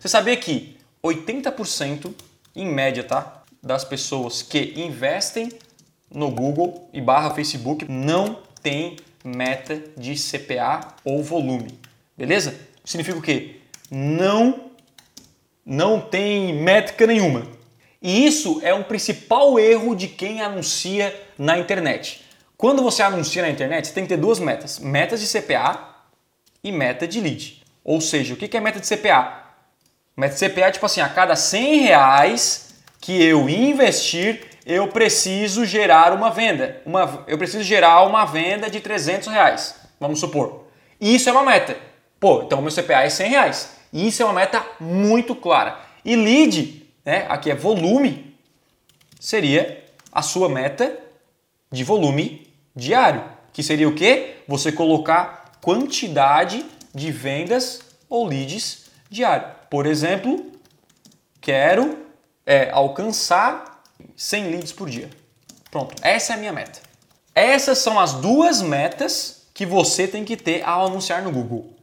Você sabia que 80% em média, tá? Das pessoas que investem no Google e barra Facebook não tem meta de CPA ou volume. Beleza? Significa o quê? Não não tem métrica nenhuma. E isso é um principal erro de quem anuncia na internet. Quando você anuncia na internet, você tem que ter duas metas: metas de CPA e meta de lead. Ou seja, o que é meta de CPA? Meta CPA é tipo assim: a cada 100 reais que eu investir, eu preciso gerar uma venda. Uma, eu preciso gerar uma venda de 300 reais, vamos supor. Isso é uma meta. Pô, então meu CPA é 100 reais. Isso é uma meta muito clara. E lead né, aqui é volume, seria a sua meta de volume diário, que seria o quê? Você colocar quantidade de vendas ou leads diário. Por exemplo, quero é, alcançar 100 leads por dia. Pronto, essa é a minha meta. Essas são as duas metas que você tem que ter ao anunciar no Google.